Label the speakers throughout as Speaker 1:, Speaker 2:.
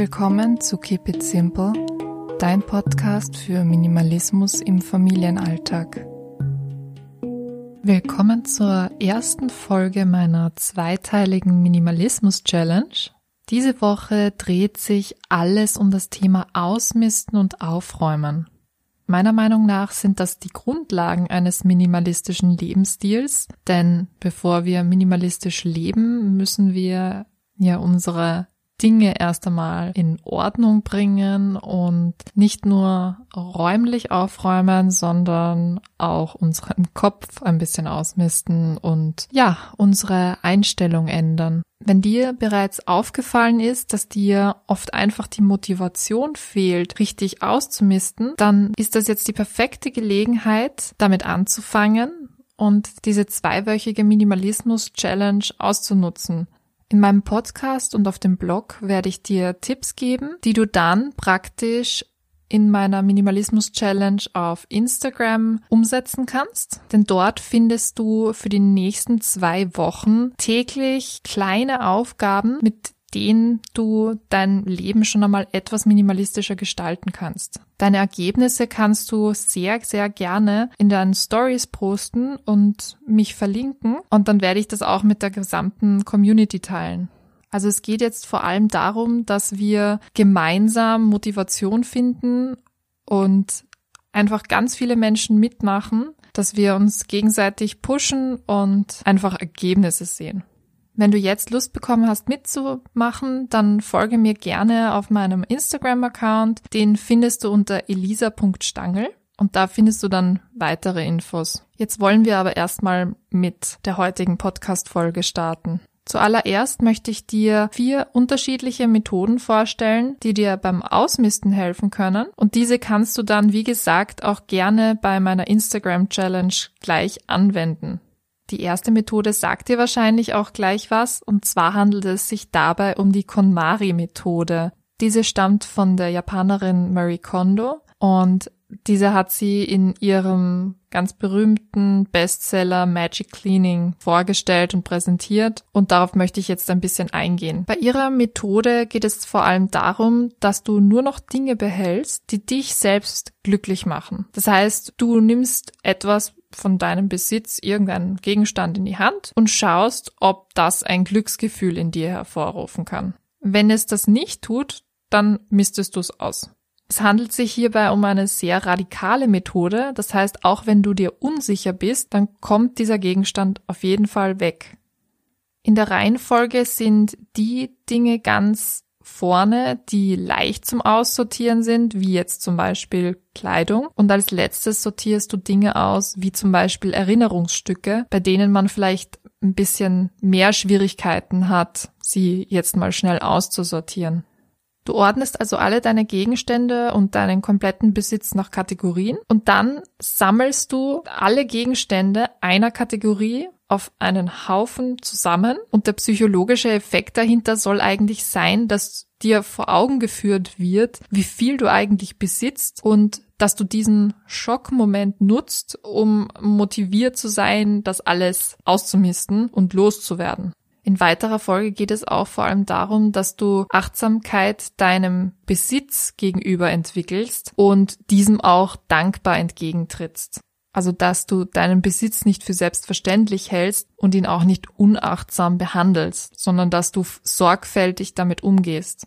Speaker 1: willkommen zu Keep It Simple, dein Podcast für Minimalismus im Familienalltag. Willkommen zur ersten Folge meiner zweiteiligen Minimalismus Challenge. Diese Woche dreht sich alles um das Thema Ausmisten und Aufräumen. Meiner Meinung nach sind das die Grundlagen eines minimalistischen Lebensstils, denn bevor wir minimalistisch leben, müssen wir ja unsere Dinge erst einmal in Ordnung bringen und nicht nur räumlich aufräumen, sondern auch unseren Kopf ein bisschen ausmisten und ja, unsere Einstellung ändern. Wenn dir bereits aufgefallen ist, dass dir oft einfach die Motivation fehlt, richtig auszumisten, dann ist das jetzt die perfekte Gelegenheit, damit anzufangen und diese zweiwöchige Minimalismus-Challenge auszunutzen. In meinem Podcast und auf dem Blog werde ich dir Tipps geben, die du dann praktisch in meiner Minimalismus Challenge auf Instagram umsetzen kannst. Denn dort findest du für die nächsten zwei Wochen täglich kleine Aufgaben, mit denen du dein Leben schon einmal etwas minimalistischer gestalten kannst. Deine Ergebnisse kannst du sehr, sehr gerne in deinen Stories posten und mich verlinken und dann werde ich das auch mit der gesamten Community teilen. Also es geht jetzt vor allem darum, dass wir gemeinsam Motivation finden und einfach ganz viele Menschen mitmachen, dass wir uns gegenseitig pushen und einfach Ergebnisse sehen. Wenn du jetzt Lust bekommen hast mitzumachen, dann folge mir gerne auf meinem Instagram-Account. Den findest du unter elisa.stangel und da findest du dann weitere Infos. Jetzt wollen wir aber erstmal mit der heutigen Podcast-Folge starten. Zuallererst möchte ich dir vier unterschiedliche Methoden vorstellen, die dir beim Ausmisten helfen können. Und diese kannst du dann, wie gesagt, auch gerne bei meiner Instagram Challenge gleich anwenden. Die erste Methode sagt dir wahrscheinlich auch gleich was, und zwar handelt es sich dabei um die KonMari-Methode. Diese stammt von der Japanerin Marie Kondo und diese hat sie in ihrem ganz berühmten Bestseller Magic Cleaning vorgestellt und präsentiert und darauf möchte ich jetzt ein bisschen eingehen. Bei ihrer Methode geht es vor allem darum, dass du nur noch Dinge behältst, die dich selbst glücklich machen. Das heißt, du nimmst etwas, von deinem Besitz irgendeinen Gegenstand in die Hand und schaust, ob das ein Glücksgefühl in dir hervorrufen kann. Wenn es das nicht tut, dann mistest du es aus. Es handelt sich hierbei um eine sehr radikale Methode, das heißt, auch wenn du dir unsicher bist, dann kommt dieser Gegenstand auf jeden Fall weg. In der Reihenfolge sind die Dinge ganz vorne, die leicht zum Aussortieren sind, wie jetzt zum Beispiel Kleidung. Und als letztes sortierst du Dinge aus, wie zum Beispiel Erinnerungsstücke, bei denen man vielleicht ein bisschen mehr Schwierigkeiten hat, sie jetzt mal schnell auszusortieren. Du ordnest also alle deine Gegenstände und deinen kompletten Besitz nach Kategorien und dann sammelst du alle Gegenstände einer Kategorie auf einen Haufen zusammen und der psychologische Effekt dahinter soll eigentlich sein, dass dir vor Augen geführt wird, wie viel du eigentlich besitzt und dass du diesen Schockmoment nutzt, um motiviert zu sein, das alles auszumisten und loszuwerden. In weiterer Folge geht es auch vor allem darum, dass du Achtsamkeit deinem Besitz gegenüber entwickelst und diesem auch dankbar entgegentrittst. Also, dass du deinen Besitz nicht für selbstverständlich hältst und ihn auch nicht unachtsam behandelst, sondern dass du sorgfältig damit umgehst.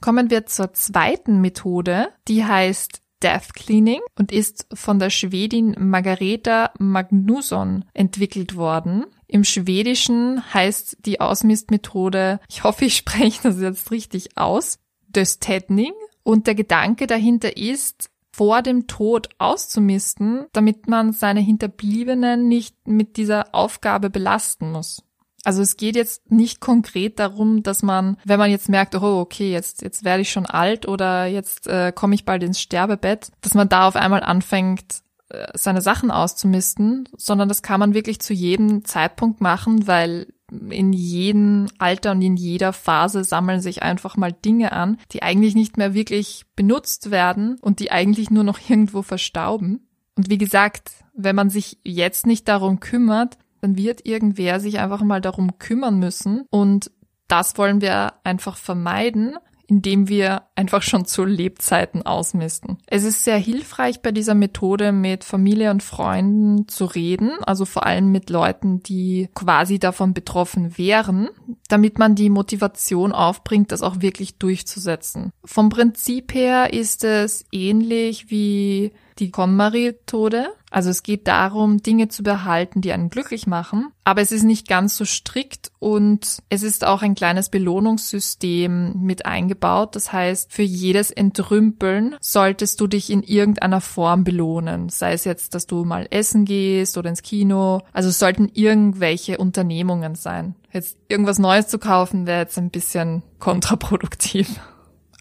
Speaker 1: Kommen wir zur zweiten Methode, die heißt Death Cleaning und ist von der Schwedin Margareta Magnusson entwickelt worden. Im Schwedischen heißt die Ausmistmethode, ich hoffe, ich spreche das jetzt richtig aus, Döstädning. Und der Gedanke dahinter ist, vor dem Tod auszumisten, damit man seine Hinterbliebenen nicht mit dieser Aufgabe belasten muss. Also es geht jetzt nicht konkret darum, dass man, wenn man jetzt merkt, oh okay, jetzt jetzt werde ich schon alt oder jetzt äh, komme ich bald ins Sterbebett, dass man da auf einmal anfängt, äh, seine Sachen auszumisten, sondern das kann man wirklich zu jedem Zeitpunkt machen, weil in jedem Alter und in jeder Phase sammeln sich einfach mal Dinge an, die eigentlich nicht mehr wirklich benutzt werden und die eigentlich nur noch irgendwo verstauben. Und wie gesagt, wenn man sich jetzt nicht darum kümmert, dann wird irgendwer sich einfach mal darum kümmern müssen und das wollen wir einfach vermeiden, indem wir einfach schon zu Lebzeiten ausmisten. Es ist sehr hilfreich bei dieser Methode mit Familie und Freunden zu reden, also vor allem mit Leuten, die quasi davon betroffen wären, damit man die Motivation aufbringt, das auch wirklich durchzusetzen. Vom Prinzip her ist es ähnlich wie die KonMari-Methode. Also es geht darum, Dinge zu behalten, die einen glücklich machen. Aber es ist nicht ganz so strikt und es ist auch ein kleines Belohnungssystem mit eingebaut. Das heißt, für jedes Entrümpeln solltest du dich in irgendeiner Form belohnen. Sei es jetzt, dass du mal essen gehst oder ins Kino. Also es sollten irgendwelche Unternehmungen sein. Jetzt irgendwas Neues zu kaufen wäre jetzt ein bisschen kontraproduktiv.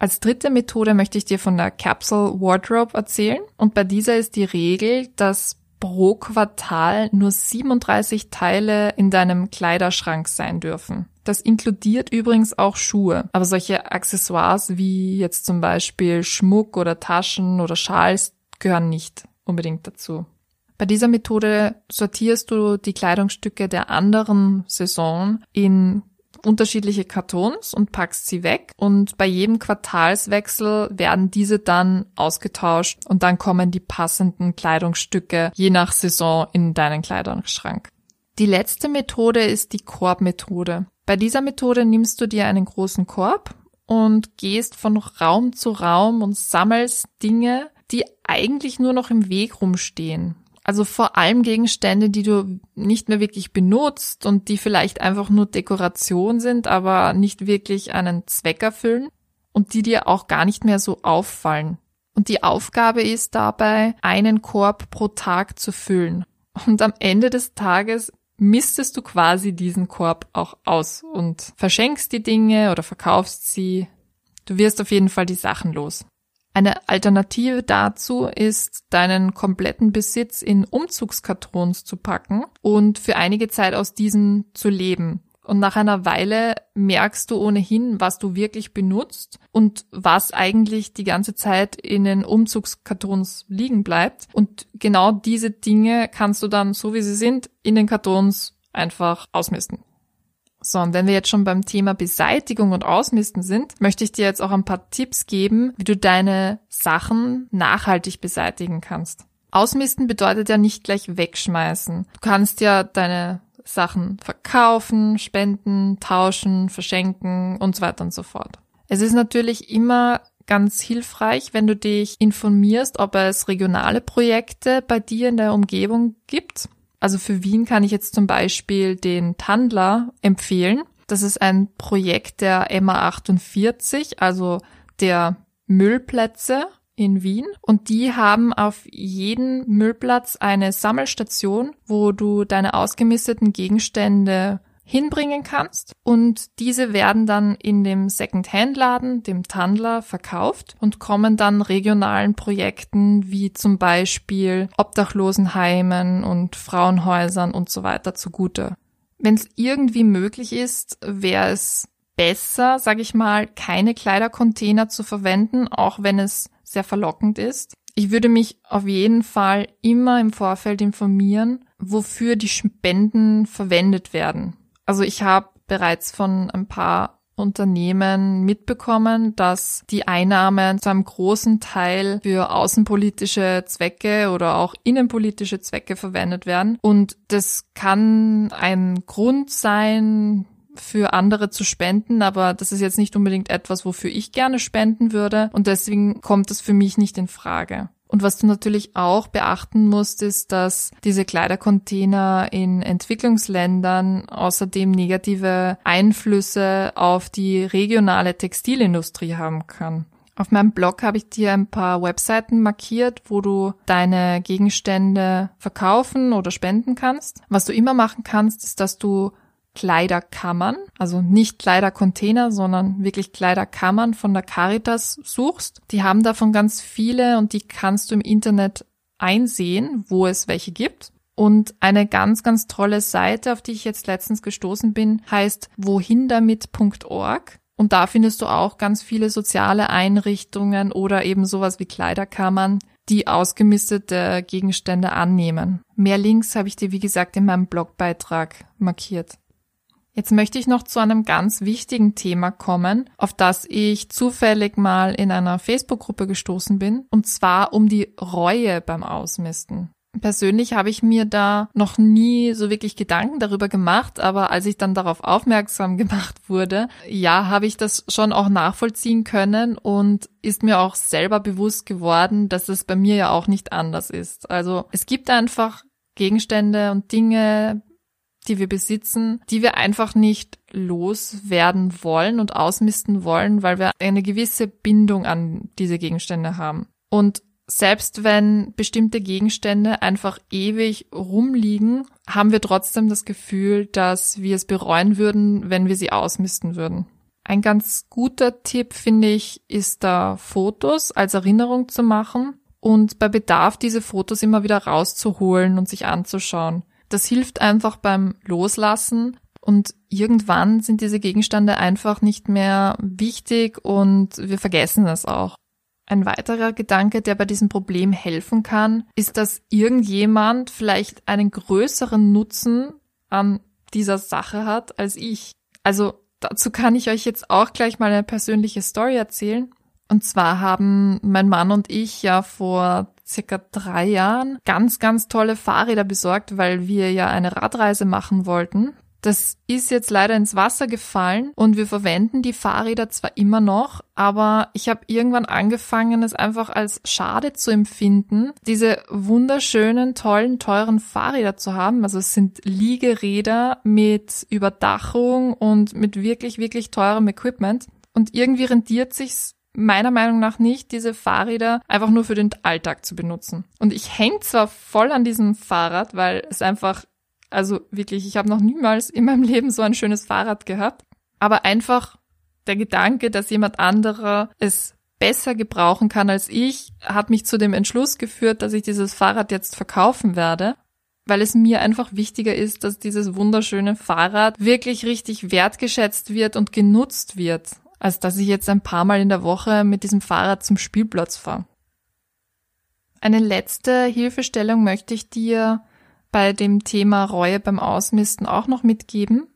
Speaker 1: Als dritte Methode möchte ich dir von der Capsule Wardrobe erzählen. Und bei dieser ist die Regel, dass pro Quartal nur 37 Teile in deinem Kleiderschrank sein dürfen. Das inkludiert übrigens auch Schuhe. Aber solche Accessoires wie jetzt zum Beispiel Schmuck oder Taschen oder Schals gehören nicht unbedingt dazu. Bei dieser Methode sortierst du die Kleidungsstücke der anderen Saison in unterschiedliche Kartons und packst sie weg und bei jedem Quartalswechsel werden diese dann ausgetauscht und dann kommen die passenden Kleidungsstücke je nach Saison in deinen Kleidungsschrank. Die letzte Methode ist die Korbmethode. Bei dieser Methode nimmst du dir einen großen Korb und gehst von Raum zu Raum und sammelst Dinge, die eigentlich nur noch im Weg rumstehen. Also vor allem Gegenstände, die du nicht mehr wirklich benutzt und die vielleicht einfach nur Dekoration sind, aber nicht wirklich einen Zweck erfüllen und die dir auch gar nicht mehr so auffallen. Und die Aufgabe ist dabei, einen Korb pro Tag zu füllen. Und am Ende des Tages mistest du quasi diesen Korb auch aus und verschenkst die Dinge oder verkaufst sie. Du wirst auf jeden Fall die Sachen los. Eine Alternative dazu ist, deinen kompletten Besitz in Umzugskartons zu packen und für einige Zeit aus diesen zu leben. Und nach einer Weile merkst du ohnehin, was du wirklich benutzt und was eigentlich die ganze Zeit in den Umzugskartons liegen bleibt. Und genau diese Dinge kannst du dann, so wie sie sind, in den Kartons einfach ausmisten. So, und wenn wir jetzt schon beim Thema Beseitigung und Ausmisten sind, möchte ich dir jetzt auch ein paar Tipps geben, wie du deine Sachen nachhaltig beseitigen kannst. Ausmisten bedeutet ja nicht gleich wegschmeißen. Du kannst ja deine Sachen verkaufen, spenden, tauschen, verschenken und so weiter und so fort. Es ist natürlich immer ganz hilfreich, wenn du dich informierst, ob es regionale Projekte bei dir in der Umgebung gibt also für Wien kann ich jetzt zum Beispiel den Tandler empfehlen. Das ist ein Projekt der MA48, also der Müllplätze in Wien. Und die haben auf jeden Müllplatz eine Sammelstation, wo du deine ausgemisteten Gegenstände hinbringen kannst und diese werden dann in dem Second-Hand-Laden, dem Tandler, verkauft und kommen dann regionalen Projekten wie zum Beispiel Obdachlosenheimen und Frauenhäusern und so weiter zugute. Wenn es irgendwie möglich ist, wäre es besser, sage ich mal, keine Kleidercontainer zu verwenden, auch wenn es sehr verlockend ist. Ich würde mich auf jeden Fall immer im Vorfeld informieren, wofür die Spenden verwendet werden. Also ich habe bereits von ein paar Unternehmen mitbekommen, dass die Einnahmen zu einem großen Teil für außenpolitische Zwecke oder auch innenpolitische Zwecke verwendet werden. Und das kann ein Grund sein, für andere zu spenden, aber das ist jetzt nicht unbedingt etwas, wofür ich gerne spenden würde und deswegen kommt das für mich nicht in Frage. Und was du natürlich auch beachten musst, ist, dass diese Kleidercontainer in Entwicklungsländern außerdem negative Einflüsse auf die regionale Textilindustrie haben kann. Auf meinem Blog habe ich dir ein paar Webseiten markiert, wo du deine Gegenstände verkaufen oder spenden kannst. Was du immer machen kannst, ist, dass du Kleiderkammern, also nicht Kleidercontainer, sondern wirklich Kleiderkammern von der Caritas suchst. Die haben davon ganz viele und die kannst du im Internet einsehen, wo es welche gibt. Und eine ganz, ganz tolle Seite, auf die ich jetzt letztens gestoßen bin, heißt wohindamit.org. Und da findest du auch ganz viele soziale Einrichtungen oder eben sowas wie Kleiderkammern, die ausgemistete Gegenstände annehmen. Mehr Links habe ich dir, wie gesagt, in meinem Blogbeitrag markiert. Jetzt möchte ich noch zu einem ganz wichtigen Thema kommen, auf das ich zufällig mal in einer Facebook-Gruppe gestoßen bin, und zwar um die Reue beim Ausmisten. Persönlich habe ich mir da noch nie so wirklich Gedanken darüber gemacht, aber als ich dann darauf aufmerksam gemacht wurde, ja, habe ich das schon auch nachvollziehen können und ist mir auch selber bewusst geworden, dass es bei mir ja auch nicht anders ist. Also es gibt einfach Gegenstände und Dinge, die wir besitzen, die wir einfach nicht loswerden wollen und ausmisten wollen, weil wir eine gewisse Bindung an diese Gegenstände haben. Und selbst wenn bestimmte Gegenstände einfach ewig rumliegen, haben wir trotzdem das Gefühl, dass wir es bereuen würden, wenn wir sie ausmisten würden. Ein ganz guter Tipp, finde ich, ist da Fotos als Erinnerung zu machen und bei Bedarf diese Fotos immer wieder rauszuholen und sich anzuschauen. Das hilft einfach beim Loslassen und irgendwann sind diese Gegenstände einfach nicht mehr wichtig und wir vergessen es auch. Ein weiterer Gedanke, der bei diesem Problem helfen kann, ist, dass irgendjemand vielleicht einen größeren Nutzen an dieser Sache hat als ich. Also dazu kann ich euch jetzt auch gleich mal eine persönliche Story erzählen. Und zwar haben mein Mann und ich ja vor circa drei Jahren ganz, ganz tolle Fahrräder besorgt, weil wir ja eine Radreise machen wollten. Das ist jetzt leider ins Wasser gefallen und wir verwenden die Fahrräder zwar immer noch, aber ich habe irgendwann angefangen, es einfach als schade zu empfinden, diese wunderschönen, tollen, teuren Fahrräder zu haben. Also es sind Liegeräder mit Überdachung und mit wirklich, wirklich teurem Equipment. Und irgendwie rentiert sich's meiner Meinung nach nicht, diese Fahrräder einfach nur für den Alltag zu benutzen. Und ich hänge zwar voll an diesem Fahrrad, weil es einfach, also wirklich, ich habe noch niemals in meinem Leben so ein schönes Fahrrad gehabt, aber einfach der Gedanke, dass jemand anderer es besser gebrauchen kann als ich, hat mich zu dem Entschluss geführt, dass ich dieses Fahrrad jetzt verkaufen werde, weil es mir einfach wichtiger ist, dass dieses wunderschöne Fahrrad wirklich richtig wertgeschätzt wird und genutzt wird als dass ich jetzt ein paar Mal in der Woche mit diesem Fahrrad zum Spielplatz fahre. Eine letzte Hilfestellung möchte ich dir bei dem Thema Reue beim Ausmisten auch noch mitgeben.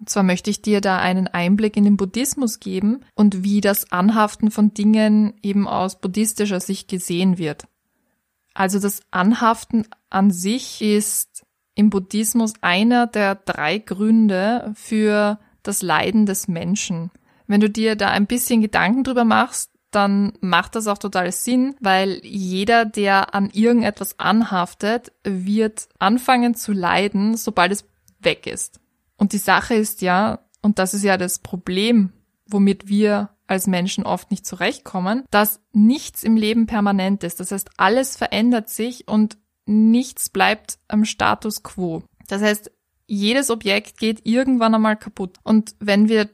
Speaker 1: Und zwar möchte ich dir da einen Einblick in den Buddhismus geben und wie das Anhaften von Dingen eben aus buddhistischer Sicht gesehen wird. Also das Anhaften an sich ist im Buddhismus einer der drei Gründe für das Leiden des Menschen. Wenn du dir da ein bisschen Gedanken drüber machst, dann macht das auch total Sinn, weil jeder, der an irgendetwas anhaftet, wird anfangen zu leiden, sobald es weg ist. Und die Sache ist ja, und das ist ja das Problem, womit wir als Menschen oft nicht zurechtkommen, dass nichts im Leben permanent ist. Das heißt, alles verändert sich und nichts bleibt am Status quo. Das heißt, jedes Objekt geht irgendwann einmal kaputt. Und wenn wir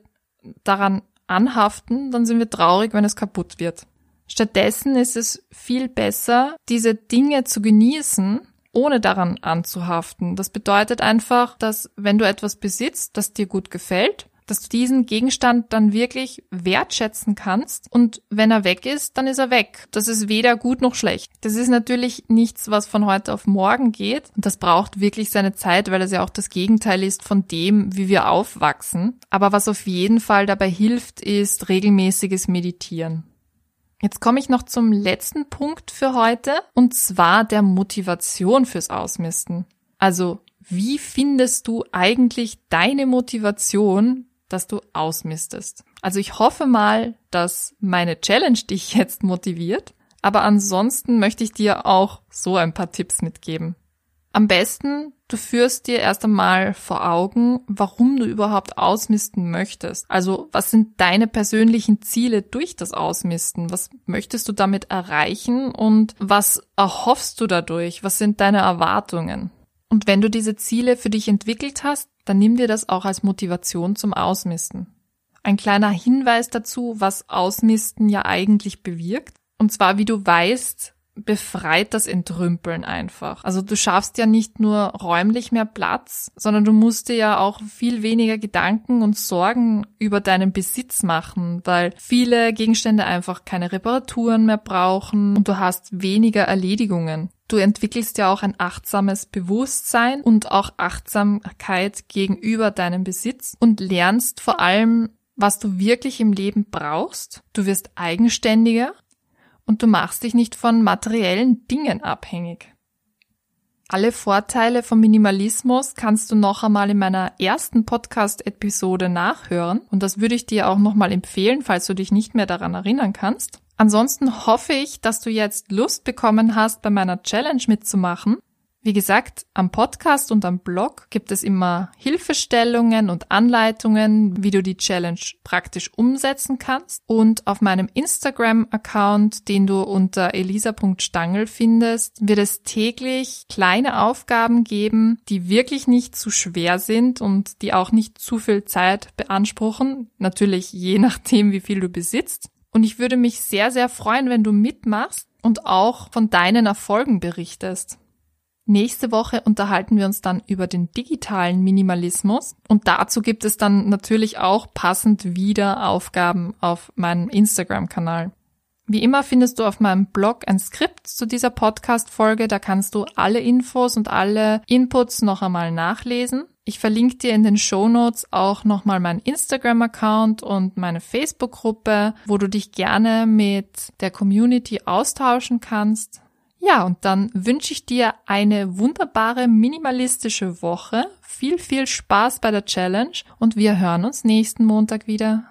Speaker 1: daran anhaften, dann sind wir traurig, wenn es kaputt wird. Stattdessen ist es viel besser, diese Dinge zu genießen, ohne daran anzuhaften. Das bedeutet einfach, dass wenn du etwas besitzt, das dir gut gefällt, dass du diesen Gegenstand dann wirklich wertschätzen kannst und wenn er weg ist, dann ist er weg. Das ist weder gut noch schlecht. Das ist natürlich nichts, was von heute auf morgen geht und das braucht wirklich seine Zeit, weil es ja auch das Gegenteil ist von dem, wie wir aufwachsen. Aber was auf jeden Fall dabei hilft, ist regelmäßiges Meditieren. Jetzt komme ich noch zum letzten Punkt für heute und zwar der Motivation fürs Ausmisten. Also wie findest du eigentlich deine Motivation, dass du ausmistest. Also ich hoffe mal, dass meine Challenge dich jetzt motiviert, aber ansonsten möchte ich dir auch so ein paar Tipps mitgeben. Am besten, du führst dir erst einmal vor Augen, warum du überhaupt ausmisten möchtest. Also was sind deine persönlichen Ziele durch das Ausmisten? Was möchtest du damit erreichen und was erhoffst du dadurch? Was sind deine Erwartungen? Und wenn du diese Ziele für dich entwickelt hast, dann nimm dir das auch als Motivation zum Ausmisten. Ein kleiner Hinweis dazu, was Ausmisten ja eigentlich bewirkt. Und zwar, wie du weißt, befreit das Entrümpeln einfach. Also du schaffst ja nicht nur räumlich mehr Platz, sondern du musst dir ja auch viel weniger Gedanken und Sorgen über deinen Besitz machen, weil viele Gegenstände einfach keine Reparaturen mehr brauchen und du hast weniger Erledigungen. Du entwickelst ja auch ein achtsames Bewusstsein und auch Achtsamkeit gegenüber deinem Besitz und lernst vor allem, was du wirklich im Leben brauchst. Du wirst eigenständiger und du machst dich nicht von materiellen Dingen abhängig. Alle Vorteile vom Minimalismus kannst du noch einmal in meiner ersten Podcast-Episode nachhören und das würde ich dir auch nochmal empfehlen, falls du dich nicht mehr daran erinnern kannst. Ansonsten hoffe ich, dass du jetzt Lust bekommen hast, bei meiner Challenge mitzumachen wie gesagt, am Podcast und am Blog gibt es immer Hilfestellungen und Anleitungen, wie du die Challenge praktisch umsetzen kannst. Und auf meinem Instagram-Account, den du unter elisa.stangel findest, wird es täglich kleine Aufgaben geben, die wirklich nicht zu schwer sind und die auch nicht zu viel Zeit beanspruchen. Natürlich je nachdem, wie viel du besitzt. Und ich würde mich sehr, sehr freuen, wenn du mitmachst und auch von deinen Erfolgen berichtest. Nächste Woche unterhalten wir uns dann über den digitalen Minimalismus und dazu gibt es dann natürlich auch passend wieder Aufgaben auf meinem Instagram-Kanal. Wie immer findest du auf meinem Blog ein Skript zu dieser Podcast-Folge, da kannst du alle Infos und alle Inputs noch einmal nachlesen. Ich verlinke dir in den Show Notes auch nochmal meinen Instagram-Account und meine Facebook-Gruppe, wo du dich gerne mit der Community austauschen kannst. Ja, und dann wünsche ich dir eine wunderbare minimalistische Woche. Viel, viel Spaß bei der Challenge und wir hören uns nächsten Montag wieder.